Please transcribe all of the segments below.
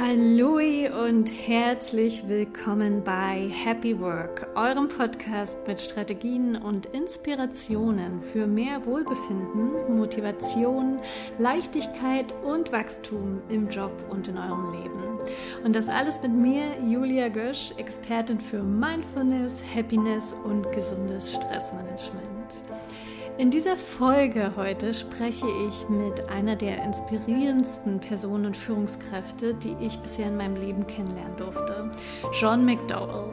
Hallo und herzlich willkommen bei Happy Work, eurem Podcast mit Strategien und Inspirationen für mehr Wohlbefinden, Motivation, Leichtigkeit und Wachstum im Job und in eurem Leben. Und das alles mit mir, Julia Gösch, Expertin für Mindfulness, Happiness und gesundes Stressmanagement. In dieser Folge heute spreche ich mit einer der inspirierendsten Personen und Führungskräfte, die ich bisher in meinem Leben kennenlernen durfte, John McDowell,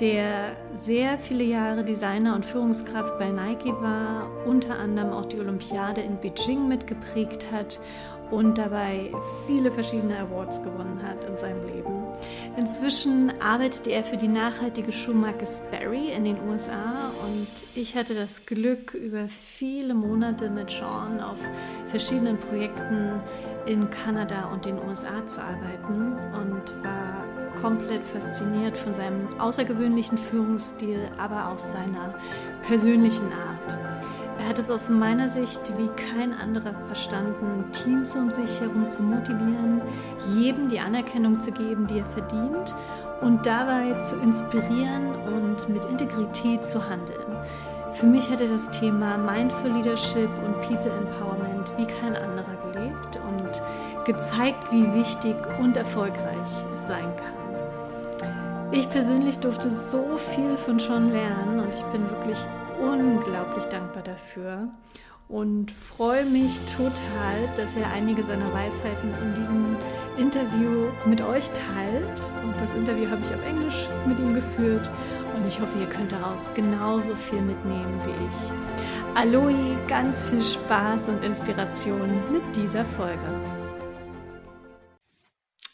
der sehr viele Jahre Designer und Führungskraft bei Nike war, unter anderem auch die Olympiade in Beijing mitgeprägt hat und dabei viele verschiedene Awards gewonnen hat in seinem Leben. Inzwischen arbeitet er für die nachhaltige Schuhmarke Sperry in den USA und ich hatte das Glück, über viele Monate mit Sean auf verschiedenen Projekten in Kanada und den USA zu arbeiten und war komplett fasziniert von seinem außergewöhnlichen Führungsstil, aber auch seiner persönlichen Art. Er hat es aus meiner Sicht wie kein anderer verstanden, Teams um sich herum zu motivieren, jedem die Anerkennung zu geben, die er verdient und dabei zu inspirieren und mit Integrität zu handeln. Für mich hat er das Thema Mindful Leadership und People Empowerment wie kein anderer gelebt und gezeigt, wie wichtig und erfolgreich es sein kann. Ich persönlich durfte so viel von Sean lernen und ich bin wirklich unglaublich dankbar dafür und freue mich total, dass er einige seiner Weisheiten in diesem Interview mit euch teilt. Und das Interview habe ich auf Englisch mit ihm geführt und ich hoffe, ihr könnt daraus genauso viel mitnehmen wie ich. Aloe, ganz viel Spaß und Inspiration mit dieser Folge.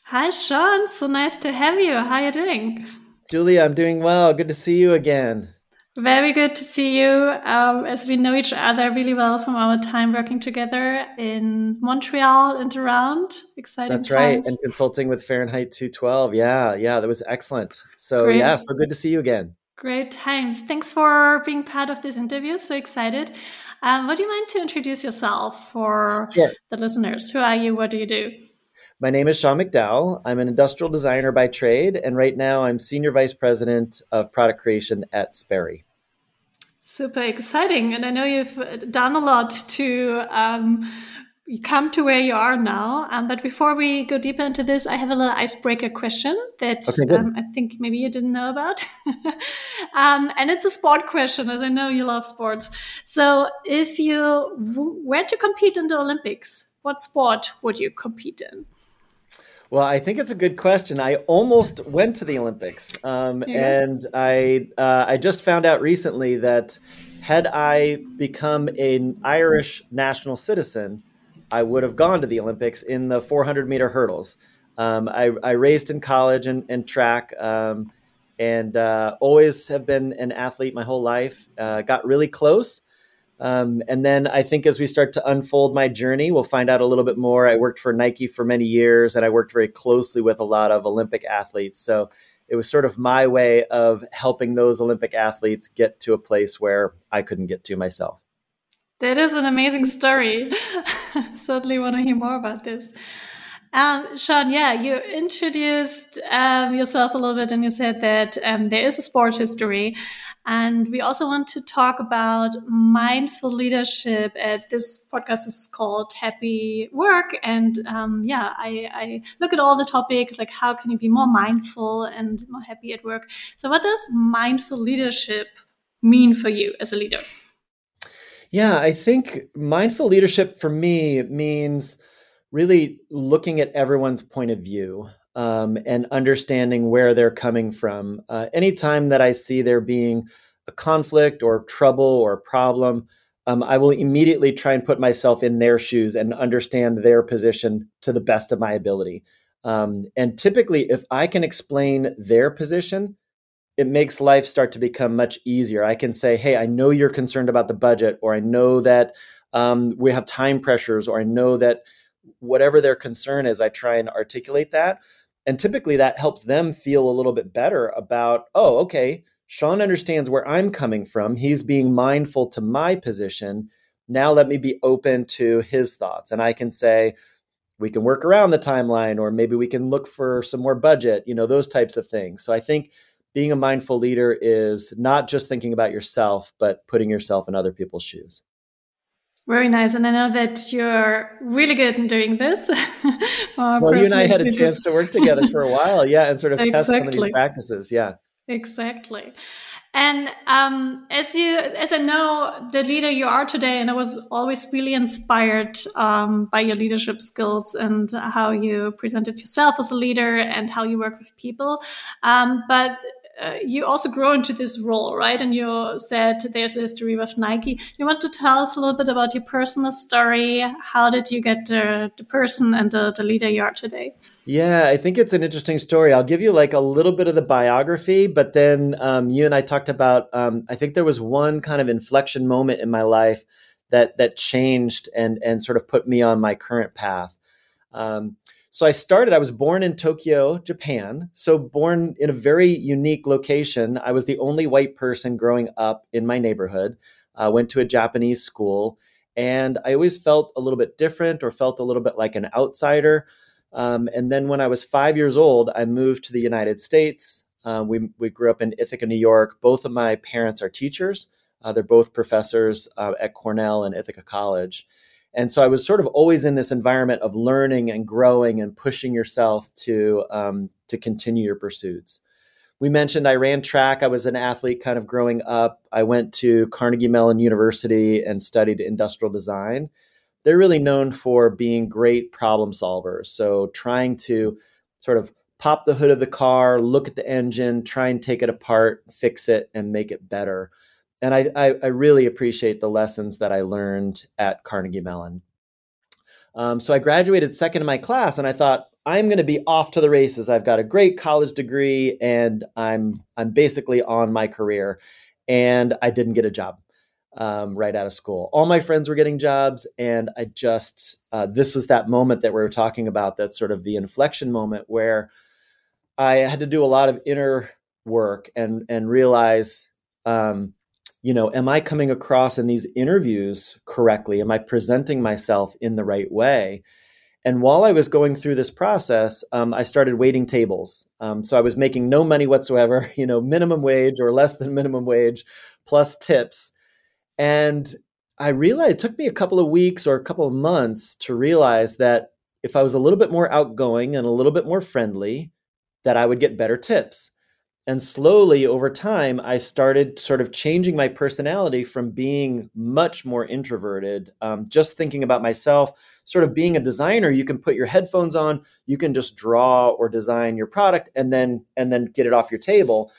Hi Sean, so nice to have you. How are you doing? Julia, I'm doing well. Good to see you again. Very good to see you. Um, as we know each other really well from our time working together in Montreal and around. Exciting. That's times. right. And consulting with Fahrenheit 212. Yeah, yeah, that was excellent. So, Great. yeah, so good to see you again. Great times. Thanks for being part of this interview. So excited. Um, would you mind to introduce yourself for sure. the listeners? Who are you? What do you do? My name is Sean McDowell. I'm an industrial designer by trade, and right now I'm Senior Vice President of Product Creation at Sperry. Super exciting. And I know you've done a lot to um, come to where you are now. Um, but before we go deeper into this, I have a little icebreaker question that okay, um, I think maybe you didn't know about. um, and it's a sport question, as I know you love sports. So if you were to compete in the Olympics, what sport would you compete in? Well, I think it's a good question. I almost went to the Olympics, um, yeah. and I uh, I just found out recently that had I become an Irish national citizen, I would have gone to the Olympics in the 400 meter hurdles. Um, I, I, raced in college and, and track, um, and uh, always have been an athlete my whole life. Uh, got really close um, and then I think as we start to unfold my journey, we'll find out a little bit more. I worked for Nike for many years and I worked very closely with a lot of Olympic athletes. So it was sort of my way of helping those Olympic athletes get to a place where I couldn't get to myself. That is an amazing story. Certainly want to hear more about this. Um, Sean, yeah, you introduced um, yourself a little bit and you said that um, there is a sports history. And we also want to talk about mindful leadership. Uh, this podcast is called Happy Work. And um, yeah, I, I, look at all the topics like how can you be more mindful and more happy at work. So, what does mindful leadership mean for you as a leader? Yeah, I think mindful leadership for me means really looking at everyone's point of view um, and understanding where they're coming from. Uh, anytime that I see there being a conflict or trouble or a problem, um, I will immediately try and put myself in their shoes and understand their position to the best of my ability. Um, and typically, if I can explain their position, it makes life start to become much easier. I can say, hey, I know you're concerned about the budget, or I know that um, we have time pressures, or I know that whatever their concern is, I try and articulate that. And typically that helps them feel a little bit better about, oh, okay, Sean understands where I'm coming from. He's being mindful to my position. Now let me be open to his thoughts. And I can say, we can work around the timeline or maybe we can look for some more budget you know those types of things so i think being a mindful leader is not just thinking about yourself but putting yourself in other people's shoes very nice. And i know that you're really good in doing this. Well you and i had a chance to work together for a while. Yeah and sort of exactly. test some of these practices. Yeah. Exactly. And um, as you, as I know, the leader you are today, and I was always really inspired um, by your leadership skills and how you presented yourself as a leader and how you work with people. Um, but uh, you also grow into this role, right? And you said there's a history with Nike. You want to tell us a little bit about your personal story? How did you get the, the person and the, the leader you are today? Yeah, I think it's an interesting story. I'll give you like a little bit of the biography, but then um, you and I talked about. Um, I think there was one kind of inflection moment in my life that that changed and and sort of put me on my current path. Um, so I started, I was born in Tokyo, Japan. So, born in a very unique location. I was the only white person growing up in my neighborhood. I uh, went to a Japanese school, and I always felt a little bit different or felt a little bit like an outsider. Um, and then when I was five years old, I moved to the United States. Uh, we, we grew up in Ithaca, New York. Both of my parents are teachers. Uh, they're both professors uh, at Cornell and Ithaca College. And so I was sort of always in this environment of learning and growing and pushing yourself to um, to continue your pursuits. We mentioned I ran track. I was an athlete kind of growing up. I went to Carnegie Mellon University and studied industrial design. They're really known for being great problem solvers. So trying to sort of pop the hood of the car, look at the engine, try and take it apart, fix it, and make it better and I, I, I, really appreciate the lessons that I learned at Carnegie Mellon. Um, so I graduated second in my class, and I thought I'm going to be off to the races. I've got a great college degree, and I'm I'm basically on my career. And I didn't get a job um, right out of school. All my friends were getting jobs, and I just uh, this was that moment that we were talking about. That sort of the inflection moment where I had to do a lot of inner work and and realize. Um, you know, am I coming across in these interviews correctly? Am I presenting myself in the right way? And while I was going through this process, um, I started waiting tables. Um, so I was making no money whatsoever, you know, minimum wage or less than minimum wage, plus tips. And I realized it took me a couple of weeks or a couple of months to realize that if I was a little bit more outgoing and a little bit more friendly, that I would get better tips and slowly over time i started sort of changing my personality from being much more introverted um, just thinking about myself sort of being a designer you can put your headphones on you can just draw or design your product and then and then get it off your table.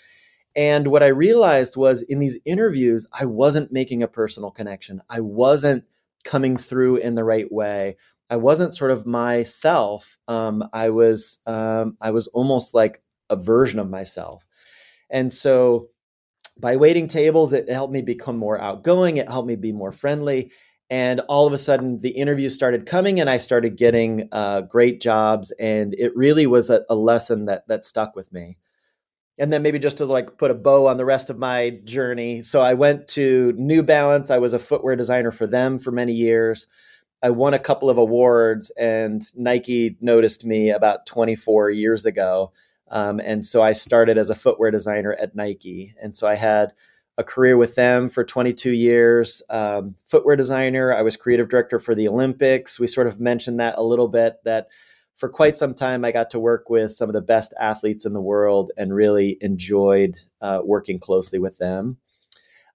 And what i realized was in these interviews i wasn't making a personal connection. I wasn't coming through in the right way. I wasn't sort of myself. Um, i was um, i was almost like a version of myself and so by waiting tables, it helped me become more outgoing. It helped me be more friendly. And all of a sudden, the interviews started coming, and I started getting uh, great jobs. And it really was a, a lesson that that stuck with me. And then maybe just to like put a bow on the rest of my journey. So I went to New Balance. I was a footwear designer for them for many years. I won a couple of awards, and Nike noticed me about 24 years ago um, and so I started as a footwear designer at Nike. And so I had a career with them for 22 years. Um, footwear designer, I was creative director for the Olympics. We sort of mentioned that a little bit that for quite some time I got to work with some of the best athletes in the world and really enjoyed uh, working closely with them.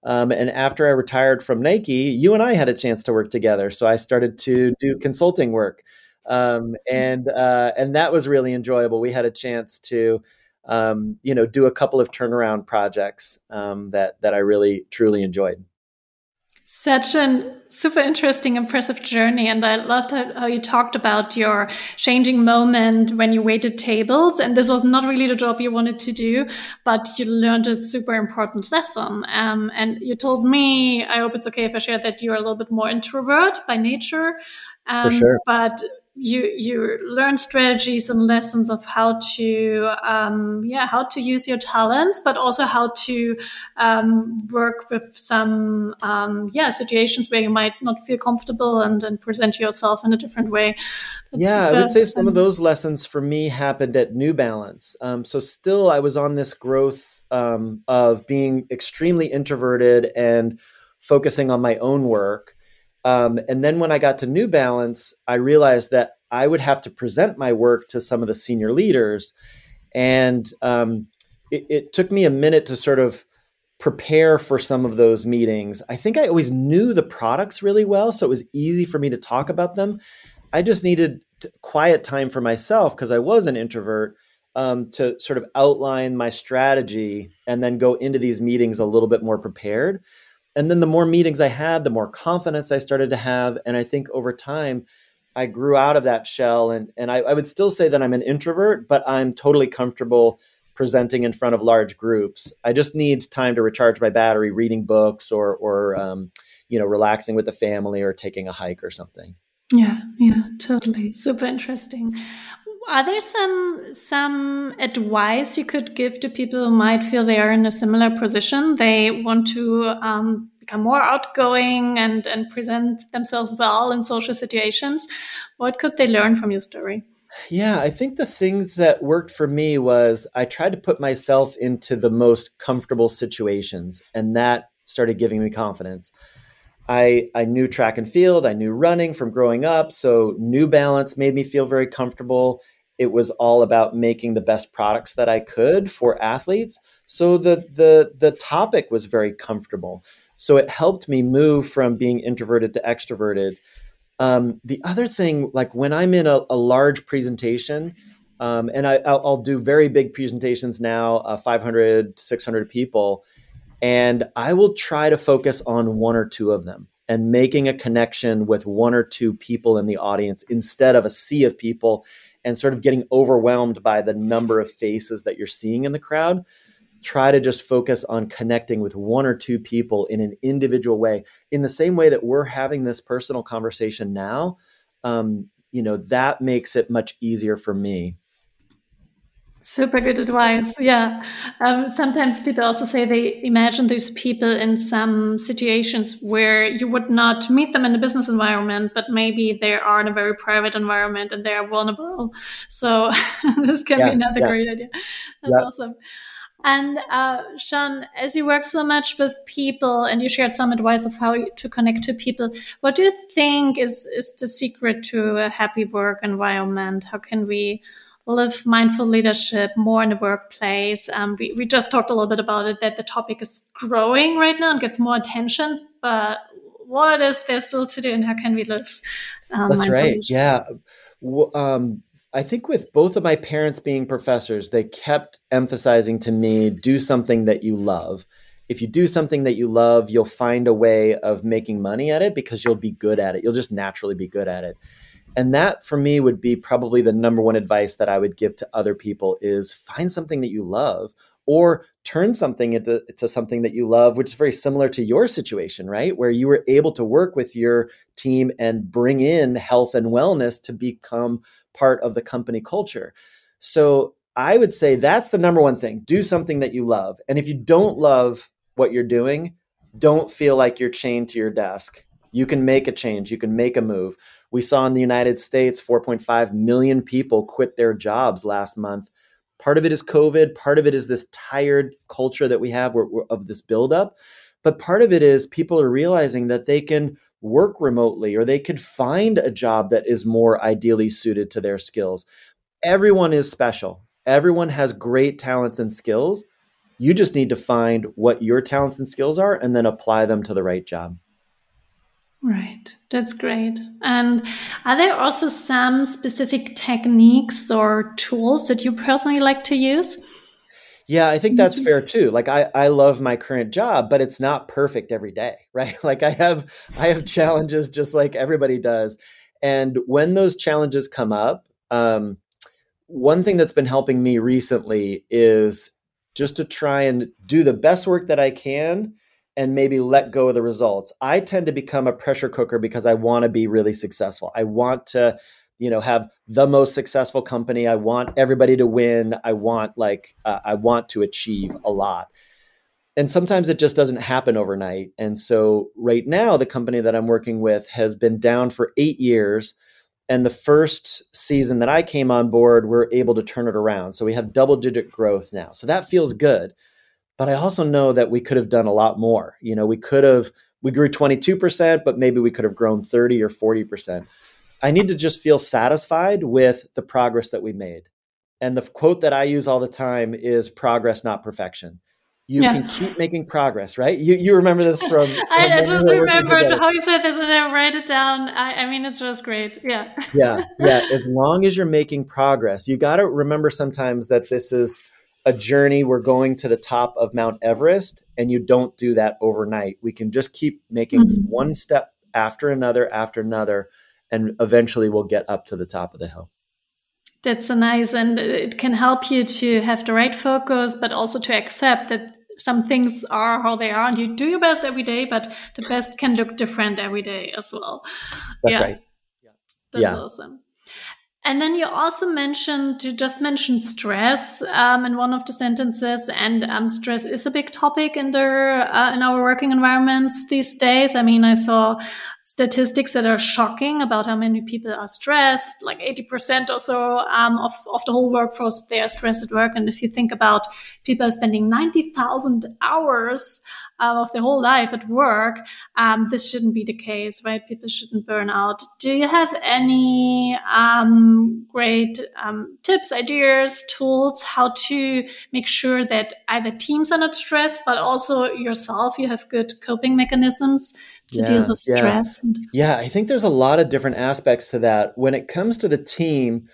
Um, and after I retired from Nike, you and I had a chance to work together. So I started to do consulting work um, and uh, and that was really enjoyable. We had a chance to um, you know do a couple of turnaround projects um, that that I really truly enjoyed. Such a super interesting, impressive journey. And I loved how, how, you talked about your changing moment when you waited tables. And this was not really the job you wanted to do, but you learned a super important lesson. Um, and you told me, I hope it's okay if I share that you're a little bit more introvert by nature. Um, For sure. But you you learn strategies and lessons of how to um, yeah how to use your talents, but also how to um, work with some um, yeah situations where you might not feel comfortable and, and present yourself in a different way. That's yeah, I would say some of those lessons for me happened at New Balance. Um, so still, I was on this growth um, of being extremely introverted and focusing on my own work um, and then when I got to New Balance, I realized that I would have to present my work to some of the senior leaders. And um, it, it, took me a minute to sort of prepare for some of those meetings. I think I always knew the products really well, so it was easy for me to talk about them. I just needed quiet time for myself because I was an introvert um, to sort of outline my strategy and then go into these meetings a little bit more prepared and then the more meetings I had, the more confidence I started to have. And I think over time, I grew out of that shell. And, and I, I would still say that I'm an introvert, but I'm totally comfortable presenting in front of large groups. I just need time to recharge my battery, reading books or, or um, you know, relaxing with the family or taking a hike or something. Yeah, yeah, totally. Super interesting. Are there some some advice you could give to people who might feel they are in a similar position? They want to um, become more outgoing and and present themselves well in social situations. What could they learn from your story? Yeah, I think the things that worked for me was I tried to put myself into the most comfortable situations, and that started giving me confidence. I, I knew track and field, I knew running from growing up. So, New Balance made me feel very comfortable it was all about making the best products that I could for athletes. So the the the topic was very comfortable. So it helped me move from being introverted to extroverted. Um, the other thing, like when I'm in a, a large presentation, um, and I, will do very big presentations now, uh, 500, 600 people, and I will try to focus on one or two of them and making a connection with one or two people in the audience instead of a sea of people and sort of getting overwhelmed by the number of faces that you're seeing in the crowd try to just focus on connecting with one or two people in an individual way. In the same way that we're having this personal conversation now um, you know that makes it much easier for me Super good advice. Yeah. Um, sometimes people also say they imagine these people in some situations where you would not meet them in a business environment, but maybe they are in a very private environment and they are vulnerable. So this can yeah, be another yeah. great idea. That's yeah. awesome. And uh, Sean, as you work so much with people and you shared some advice of how to connect to people, what do you think is, is the secret to a happy work environment? How can we live mindful leadership more in the workplace. Um, we, we just talked a little bit about it that the topic is growing right now and gets more attention, but what is there still to do and how can we live? Um, That's right. Leadership? Yeah. Um, I think with both of my parents being professors, they kept emphasizing to me do something that you love. If you do something that you love, you'll find a way of making money at it because you'll be good at it. You'll just naturally be good at it and that for me would be probably the number one advice that i would give to other people is find something that you love or turn something into to something that you love which is very similar to your situation right? Where you were able to work with your team and bring in health and wellness to become part of the company culture. So i would say that's the number one thing. Do something that you love. And if you don't love what you're doing don't feel like you're chained to your desk. You can make a change. You can make a move we saw in the United States 4.5 million people quit their jobs last month. Part of it is COVID. Part of it is this tired culture that we have of this buildup. But part of it is people are realizing that they can work remotely or they could find a job that is more ideally suited to their skills. Everyone is special. Everyone has great talents and skills. You just need to find what your talents and skills are and then apply them to the right job. Right, that's great. And are there also some specific techniques or tools that you personally like to use? Yeah, I think that's fair too. Like I, I love my current job, but it's not perfect every day, right? Like I have I have challenges just like everybody does. And when those challenges come up, um, one thing that's been helping me recently is just to try and do the best work that I can and maybe let go of the results. I tend to become a pressure cooker because I want to be really successful. I want to you know have the most successful company. I want everybody to win. I want like uh, i want to achieve a lot. And sometimes it just doesn't happen overnight. And so right now the company that i'm working with has been down for 8 years and the first season that i came on board we're able to turn it around. So we have double digit growth now. So that feels good but i also know that we could have done a lot more you know we could have we grew 22% but maybe we could have grown 30 or 40% I need to just feel satisfied with the progress that we made. And the quote that I use all the time is progress, not perfection. You yeah. can keep making progress, right? You you remember this from? I, I just remembered how you said this, and I write it down. I, I mean, it's just great. Yeah. yeah, yeah. As long as you're making progress, you got to remember sometimes that this is a journey. We're going to the top of Mount Everest, and you don't do that overnight. We can just keep making mm-hmm. one step after another after another and eventually we'll get up to the top of the hill. That's so nice. And it can help you to have the right focus, but also to accept that some things are how they are and you do your best every day, but the best can look different every day as well. That's yeah. right. Yeah. That's yeah. awesome. And then you also mentioned, you just mentioned stress um, in one of the sentences, and um, stress is a big topic in the uh, in our working environments these days. I mean, I saw statistics that are shocking about how many people are stressed. Like 80% or so um, of, of the whole workforce, they are stressed at work. And if you think about people spending 90,000 hours uh, of their whole life at work, um, this shouldn't be the case, right? People shouldn't burn out. Do you have any um, great um, tips, ideas, tools, how to make sure that either teams are not stressed, but also yourself, you have good coping mechanisms to yeah, deal with stress. Yeah. yeah, I think there's a lot of different aspects to that. When it comes to the team,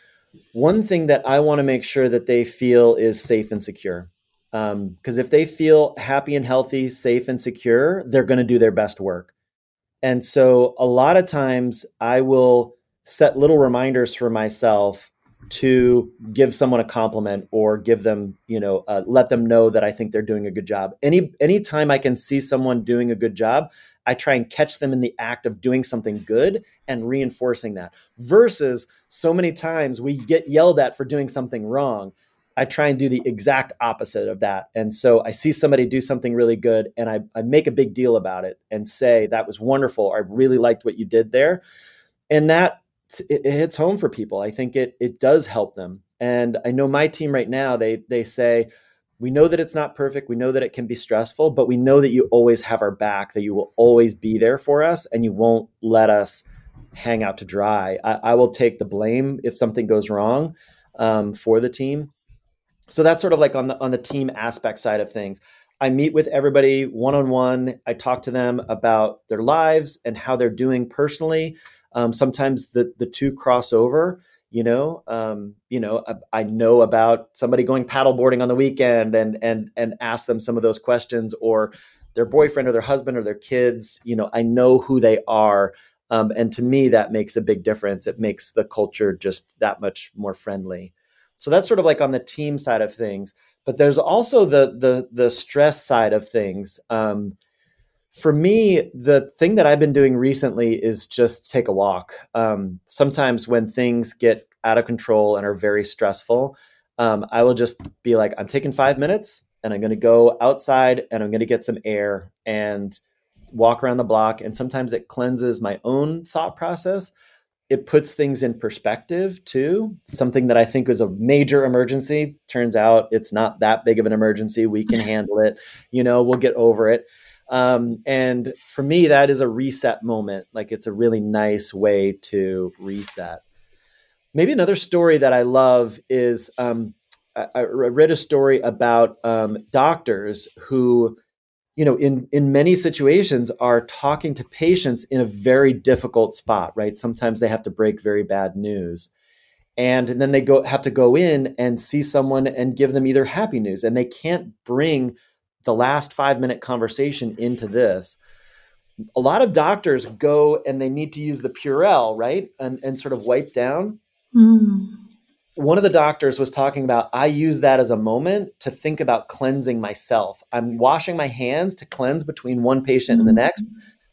one thing that I want to make sure that they feel is safe and secure. Because um, if they feel happy and healthy, safe and secure, they're going to do their best work. And so a lot of times I will set little reminders for myself to give someone a compliment or give them, you know, uh, let them know that I think they're doing a good job. Any anytime I can see someone doing a good job, I try and catch them in the act of doing something good and reinforcing that. Versus so many times we get yelled at for doing something wrong. I try and do the exact opposite of that. And so I see somebody do something really good and I, I make a big deal about it and say, that was wonderful. I really liked what you did there. And that it, it hits home for people. I think it it does help them. And I know my team right now, they they say, we know that it's not perfect. We know that it can be stressful, but we know that you always have our back, that you will always be there for us and you won't let us hang out to dry. I, I will take the blame if something goes wrong um, for the team. So that's sort of like on the on the team aspect side of things. I meet with everybody one on one. I talk to them about their lives and how they're doing personally. Um, sometimes the the two cross over you know um, you know I, I, know about somebody going paddleboarding on the weekend and and and ask them some of those questions or their boyfriend or their husband or their kids you know i know who they are. Um, and to me that makes a big difference. It makes the culture just that much more friendly. So that's sort of like on the team side of things but there's also the the the stress side of things. Um, for me, the thing that I've been doing recently is just take a walk. Um, sometimes when things get out of control and are very stressful, um, I will just be like, I'm taking five minutes and I'm going to go outside and I'm going to get some air and walk around the block. And sometimes it cleanses my own thought process. It puts things in perspective too. Something that I think was a major emergency turns out it's not that big of an emergency. We can handle it. You know, we'll get over it. Um, and for me, that is a reset moment. Like it's a really nice way to reset. Maybe another story that I love is um, I, I, read a story about um, doctors who, you know, in in many situations are talking to patients in a very difficult spot. Right? Sometimes they have to break very bad news. And, and then they go have to go in and see someone and give them either happy news and they can't bring the last five minute conversation into this a lot of doctors go and they need to use the purell right and, and sort of wipe down mm. one of the doctors was talking about i use that as a moment to think about cleansing myself i'm washing my hands to cleanse between one patient mm. and the next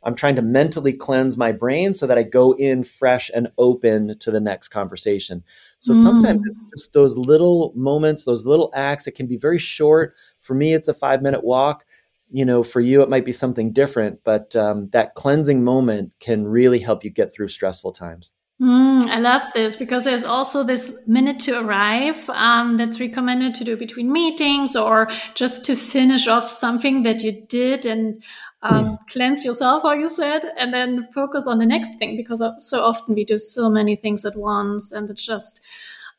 I'm trying to mentally cleanse my brain so that I go in fresh and open to the next conversation. So mm. sometimes it's just those little moments, those little acts. It can be very short. For me, it's a five minute walk. You know, for you, it might be something different, but um, that cleansing moment can really help you get through stressful times. Mm, I love this because there's also this minute to arrive um, that's recommended to do between meetings or just to finish off something that you did and um, cleanse yourself, how you said, and then focus on the next thing because so often we do so many things at once and it's just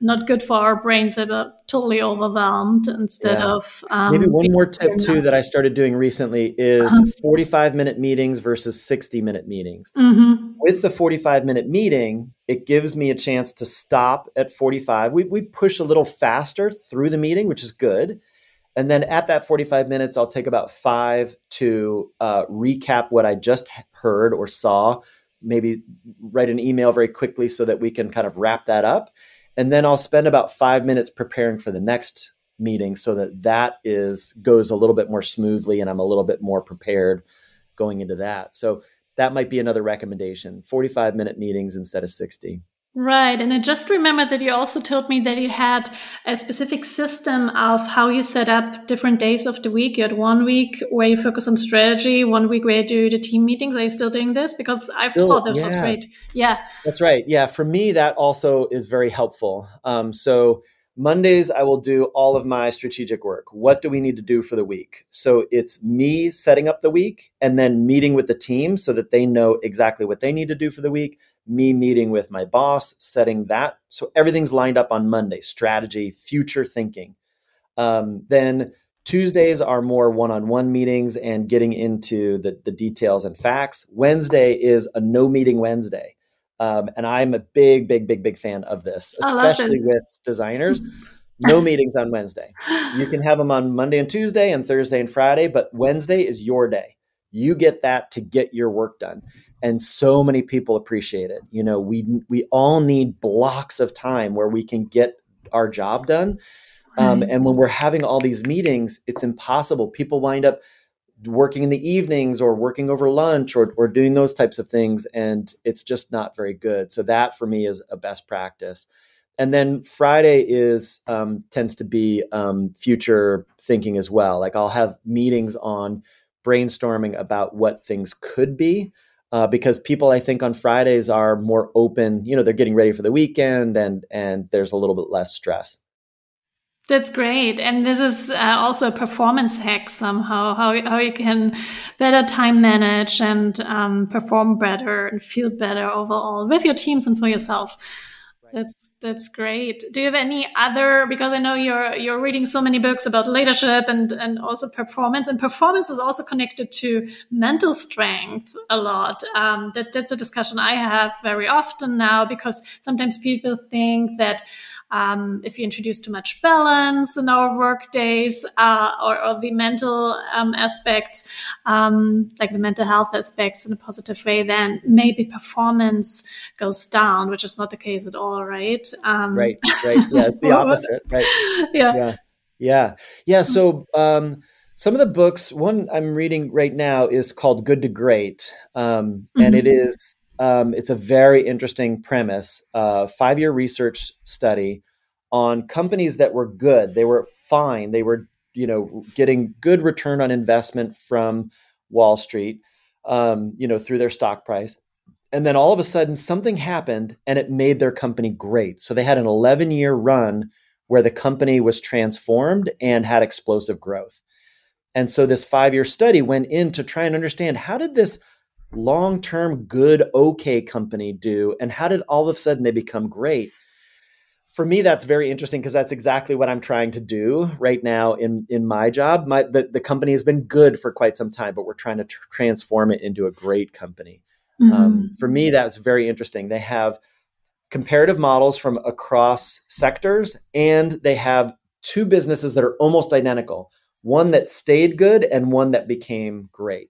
not good for our brains that are totally overwhelmed instead yeah. of um, maybe one more tip too that i started doing recently is uh-huh. 45 minute meetings versus 60 minute meetings mm-hmm. with the 45 minute meeting it gives me a chance to stop at 45 we, we push a little faster through the meeting which is good and then at that 45 minutes i'll take about five to uh, recap what i just heard or saw maybe write an email very quickly so that we can kind of wrap that up and then I'll spend about five minutes preparing for the next meeting so that that is goes a little bit more smoothly and I'm a little bit more prepared going into that. So that might be another recommendation 45 minute meetings instead of 60. Right. And I just remember that you also told me that you had a specific system of how you set up different days of the week. You had one week where you focus on strategy, one week where you do the team meetings. Are you still doing this? Because I thought that yeah. was great. Yeah. That's right. Yeah. For me, that also is very helpful. Um, so Mondays, I will do all of my strategic work. What do we need to do for the week? So it's me setting up the week and then meeting with the team so that they know exactly what they need to do for the week. Me meeting with my boss, setting that. So everything's lined up on Monday strategy, future thinking. Um, then Tuesdays are more one on one meetings and getting into the, the details and facts. Wednesday is a no meeting Wednesday. Um, and I'm a big, big, big, big fan of this, especially this. with designers. No meetings on Wednesday. You can have them on Monday and Tuesday and Thursday and Friday, but Wednesday is your day. You get that to get your work done. And so many people appreciate it. You know, we we all need blocks of time where we can get our job done. Um, right. And when we're having all these meetings, it's impossible. People wind up working in the evenings or working over lunch or, or doing those types of things and it's just not very good so that for me is a best practice and then friday is um, tends to be um, future thinking as well like i'll have meetings on brainstorming about what things could be uh, because people i think on fridays are more open you know they're getting ready for the weekend and and there's a little bit less stress that's great. And this is uh, also a performance hack somehow, how, how you can better time manage and um, perform better and feel better overall with your teams and for yourself. That's that's great. Do you have any other? Because I know you're you're reading so many books about leadership and and also performance, and performance is also connected to mental strength a lot. Um, that that's a discussion I have very often now because sometimes people think that um, if you introduce too much balance in our work days uh, or, or, the mental um, aspects, um, like the mental health aspects in a positive way, then maybe performance goes down, which is not the case at all, right? Um, right, right. Yeah, it's the opposite, right? Yeah. Yeah. Yeah. Yeah. So, um, some of the books, one I'm reading right now is called Good to Great. Um, and mm-hmm. it is um, it's a very interesting premise. Uh, Five year research study on companies that were good. They were fine. They were, you know, getting good return on investment from Wall Street, um, you know, through their stock price. And then all of a sudden, something happened and it made their company great. So they had an 11 year run where the company was transformed and had explosive growth. And so this five year study went in to try and understand how did this long term good, okay company do? And how did all of a sudden they become great? For me, that's very interesting because that's exactly what I'm trying to do right now in in my job. My the, the company has been good for quite some time, but we're trying to tr- transform it into a great company. Um, mm-hmm. Um, for me, that's very interesting. They have comparative models from across sectors, and they have two businesses that are almost identical one that stayed good and one that became great.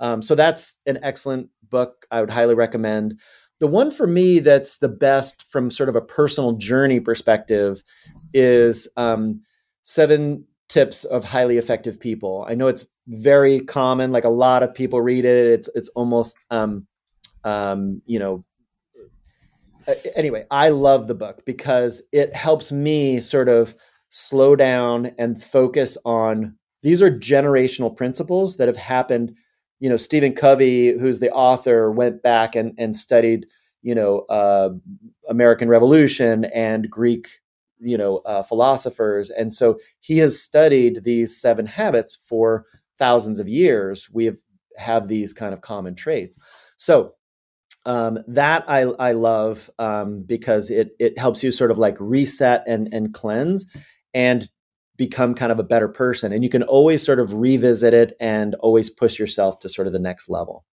Um, so that's an excellent book. I would highly recommend. The one for me that's the best from sort of a personal journey perspective is um, Seven tips of highly effective people. I know it's very common, like a lot of people read it. It's it's almost um, um, you know. Anyway, I love the book because it helps me sort of slow down and focus on these are generational principles that have happened. You know, Stephen Covey, who's the author, went back and and studied you know uh, American Revolution and Greek you know uh, philosophers. And so he has studied these seven habits for thousands of years. We have have these kind of common traits. So um, that I, I love um, because it it helps you sort of like reset and and cleanse. And become kind of a better person and you can always sort of revisit it and always push yourself to sort of the next level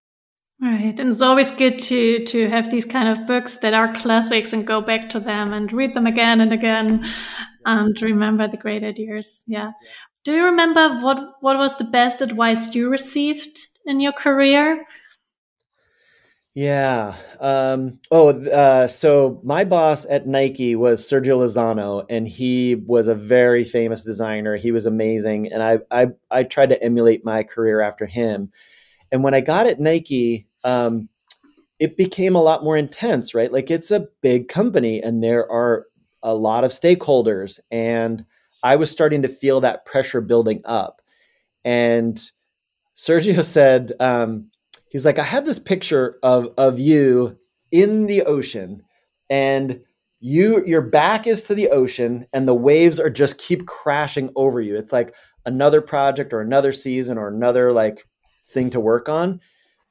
Right. And it's always good to to have these kind of books that are classics and go back to them and read them again and again and remember the great ideas. Yeah. Do you remember what what was the best advice you received in your career? Yeah. Um, oh, uh, so my boss at Nike was Sergio Lozano, and he was a very famous designer. He was amazing, and I I, I tried to emulate my career after him. And when I got at Nike, um, it became a lot more intense, right? Like it's a big company and there are a lot of stakeholders. And I was starting to feel that pressure building up. And Sergio said, um, he's like, I have this picture of, of you in the ocean and you your back is to the ocean and the waves are just keep crashing over you. It's like another project or another season or another like thing to work on.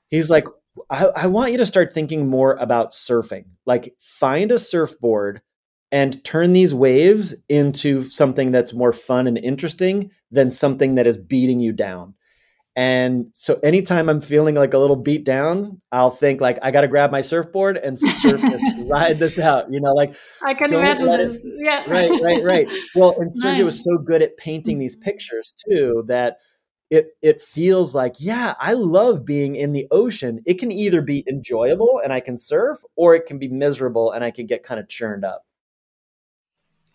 He's like, I, I want you to start thinking more about surfing. Like, find a surfboard and turn these waves into something that's more fun and interesting than something that is beating you down. And so anytime I'm feeling like a little beat down, I'll think like I got to grab my surfboard and surf this, ride this out. You know, like I can imagine this. It, yeah. Right, right, right. Well, and Sergio nice. was so good at painting these pictures too that it it feels like yeah i love being in the ocean it can either be enjoyable and i can surf or it can be miserable and i can get kind of churned up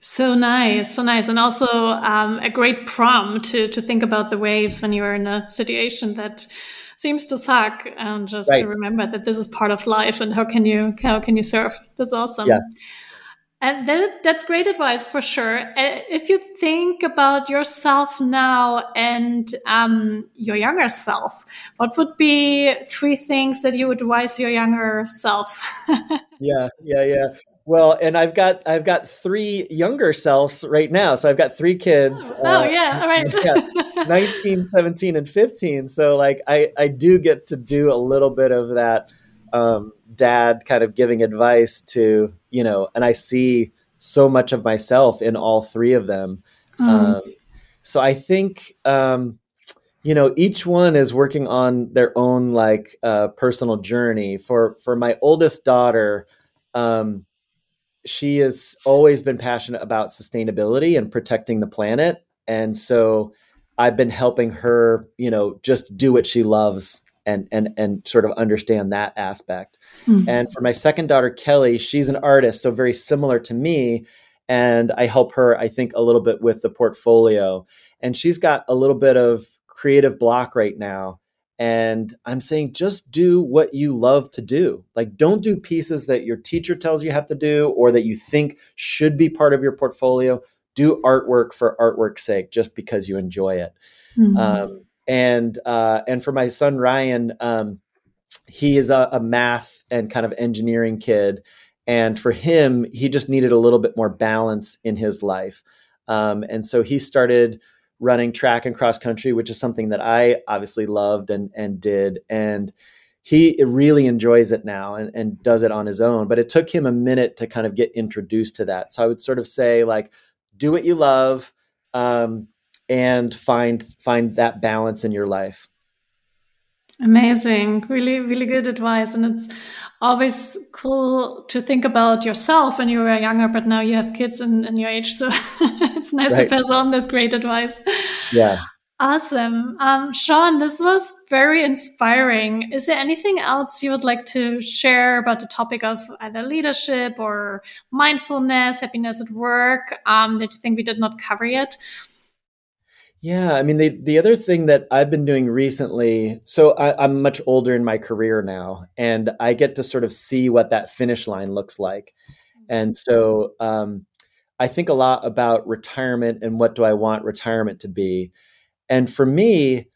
so nice so nice and also um, a great prompt to to think about the waves when you're in a situation that seems to suck and just right. to remember that this is part of life and how can you how can you surf that's awesome yeah and that, that's great advice for sure. Uh, if you think about yourself now and um, your younger self, what would be three things that you would advise your younger self? yeah, yeah, yeah. Well, and I've got I've got three younger selves right now. So I've got three kids. Oh, uh, yeah, all right. yeah, 19, 17, and 15. So like I, I do get to do a little bit of that um, dad kind of giving advice to you know and i see so much of myself in all three of them mm. um, so i think um, you know each one is working on their own like uh, personal journey for for my oldest daughter um, she has always been passionate about sustainability and protecting the planet and so i've been helping her you know just do what she loves and and and sort of understand that aspect. Mm-hmm. And for my second daughter Kelly, she's an artist, so very similar to me and I help her I think a little bit with the portfolio. And she's got a little bit of creative block right now. And I'm saying just do what you love to do. Like don't do pieces that your teacher tells you have to do or that you think should be part of your portfolio. Do artwork for artwork's sake just because you enjoy it. Mm-hmm. Um, and uh, and for my son Ryan, um, he is a, a math and kind of engineering kid, and for him, he just needed a little bit more balance in his life, um, and so he started running track and cross country, which is something that I obviously loved and and did, and he really enjoys it now and, and does it on his own. But it took him a minute to kind of get introduced to that. So I would sort of say like, do what you love. Um, and find find that balance in your life amazing. Really really good advice. And it's always cool to think about yourself when you were younger but now you have kids in, in your age so it's nice right. to pass on this great advice. Yeah. Awesome. Um, sean this was very inspiring. Is there anything else you would like to share about the topic of either leadership or mindfulness happiness at work um, that you think we did not cover yet Yeah, I mean the the other thing that I've been doing recently, so I, am much older in my career now, and I get to sort of see what that finish line looks like, and so um, I think a lot about retirement and what do I want retirement to be, and for me,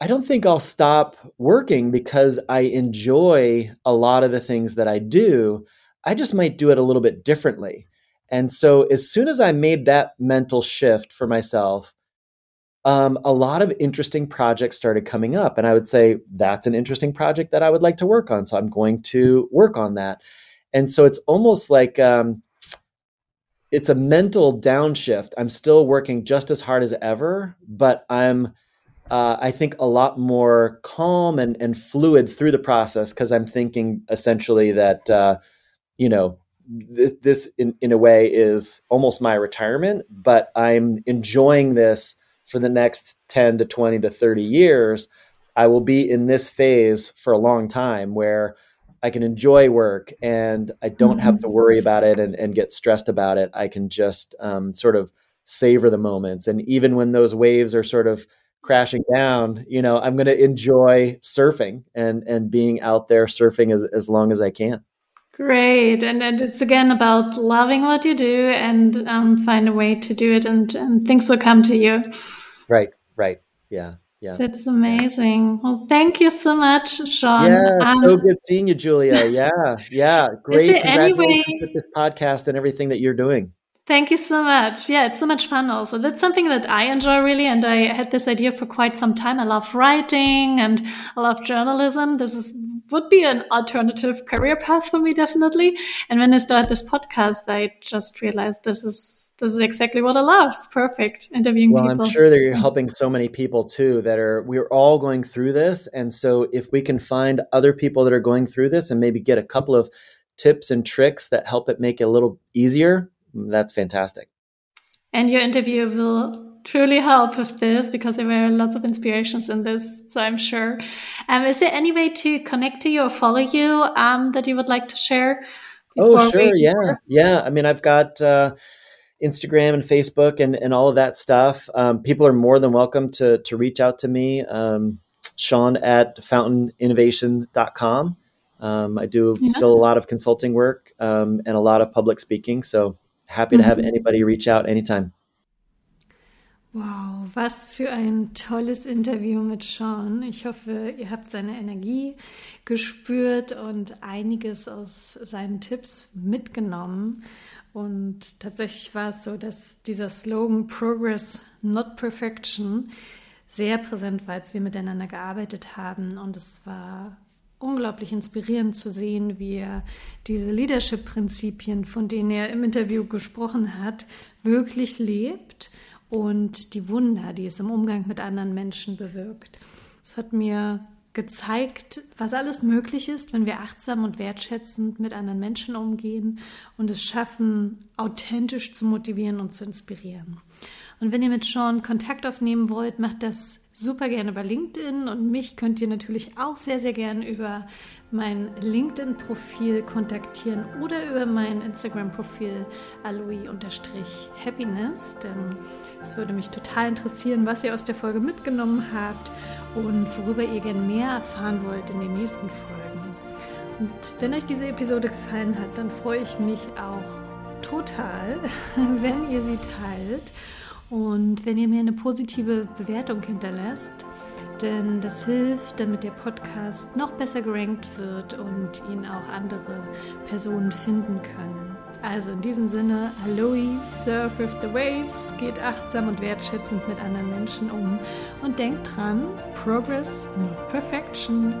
I don't think I'll stop working because I enjoy a lot of the things that I do. I just might do it a little bit differently. And so as soon as I made that mental shift for myself um, a lot of interesting projects started coming up. And I would say, that's an interesting project that I would like to work on. So I'm going to work on that. And so it's almost like um, it's a mental downshift. I'm still working just as hard as ever, but I'm, uh, I think, a lot more calm and, and fluid through the process because I'm thinking essentially that, uh, you know, th- this in, in a way is almost my retirement, but I'm enjoying this for the next 10 to 20 to 30 years, I will be in this phase for a long time where I can enjoy work and I don't mm-hmm. have to worry about it and, and, get stressed about it. I can just um, sort of savor the moments. And even when those waves are sort of crashing down, you know, I'm going to enjoy surfing and, and being out there surfing as, as long as I can. Great. And, and it's again about loving what you do and um, find a way to do it and, and things will come to you. Right, right. Yeah. Yeah. That's amazing. Well, thank you so much, Sean. Yeah, um, so good seeing you, Julia. Yeah, yeah. Great. Congratulations any with this podcast and everything that you're doing. Thank you so much. Yeah, it's so much fun also. That's something that I enjoy really. And I had this idea for quite some time. I love writing and I love journalism. This is, would be an alternative career path for me, definitely. And when I started this podcast, I just realized this is, this is exactly what I love. It's perfect interviewing well, people. I'm sure that you're helping so many people too that are, we're all going through this. And so if we can find other people that are going through this and maybe get a couple of tips and tricks that help it make it a little easier, that's fantastic. And your interview will truly help with this because there were lots of inspirations in this. So I'm sure. Um, is there any way to connect to you or follow you um, that you would like to share? Oh, sure. Yeah. Yeah. I mean, I've got uh, Instagram and Facebook and, and all of that stuff. Um, people are more than welcome to, to reach out to me. Um, Sean at fountaininnovation.com. Um, I do yeah. still a lot of consulting work um, and a lot of public speaking. So happy to have mhm. anybody reach out anytime. Wow, was für ein tolles Interview mit Sean. Ich hoffe, ihr habt seine Energie gespürt und einiges aus seinen Tipps mitgenommen. Und tatsächlich war es so, dass dieser Slogan Progress, not Perfection sehr präsent war, als wir miteinander gearbeitet haben. Und es war unglaublich inspirierend zu sehen, wie er diese Leadership-Prinzipien, von denen er im Interview gesprochen hat, wirklich lebt und die Wunder, die es im Umgang mit anderen Menschen bewirkt. Es hat mir gezeigt, was alles möglich ist, wenn wir achtsam und wertschätzend mit anderen Menschen umgehen und es schaffen, authentisch zu motivieren und zu inspirieren. Und wenn ihr mit Sean Kontakt aufnehmen wollt, macht das super gerne über LinkedIn. Und mich könnt ihr natürlich auch sehr, sehr gerne über mein LinkedIn-Profil kontaktieren oder über mein Instagram-Profil aloe-happiness, denn es würde mich total interessieren, was ihr aus der Folge mitgenommen habt und worüber ihr gerne mehr erfahren wollt in den nächsten Folgen. Und wenn euch diese Episode gefallen hat, dann freue ich mich auch total, wenn ihr sie teilt und wenn ihr mir eine positive Bewertung hinterlässt, denn das hilft, damit der Podcast noch besser gerankt wird und ihn auch andere Personen finden können. Also in diesem Sinne, Aloe, surf with the waves, geht achtsam und wertschätzend mit anderen Menschen um und denkt dran, Progress, not Perfection.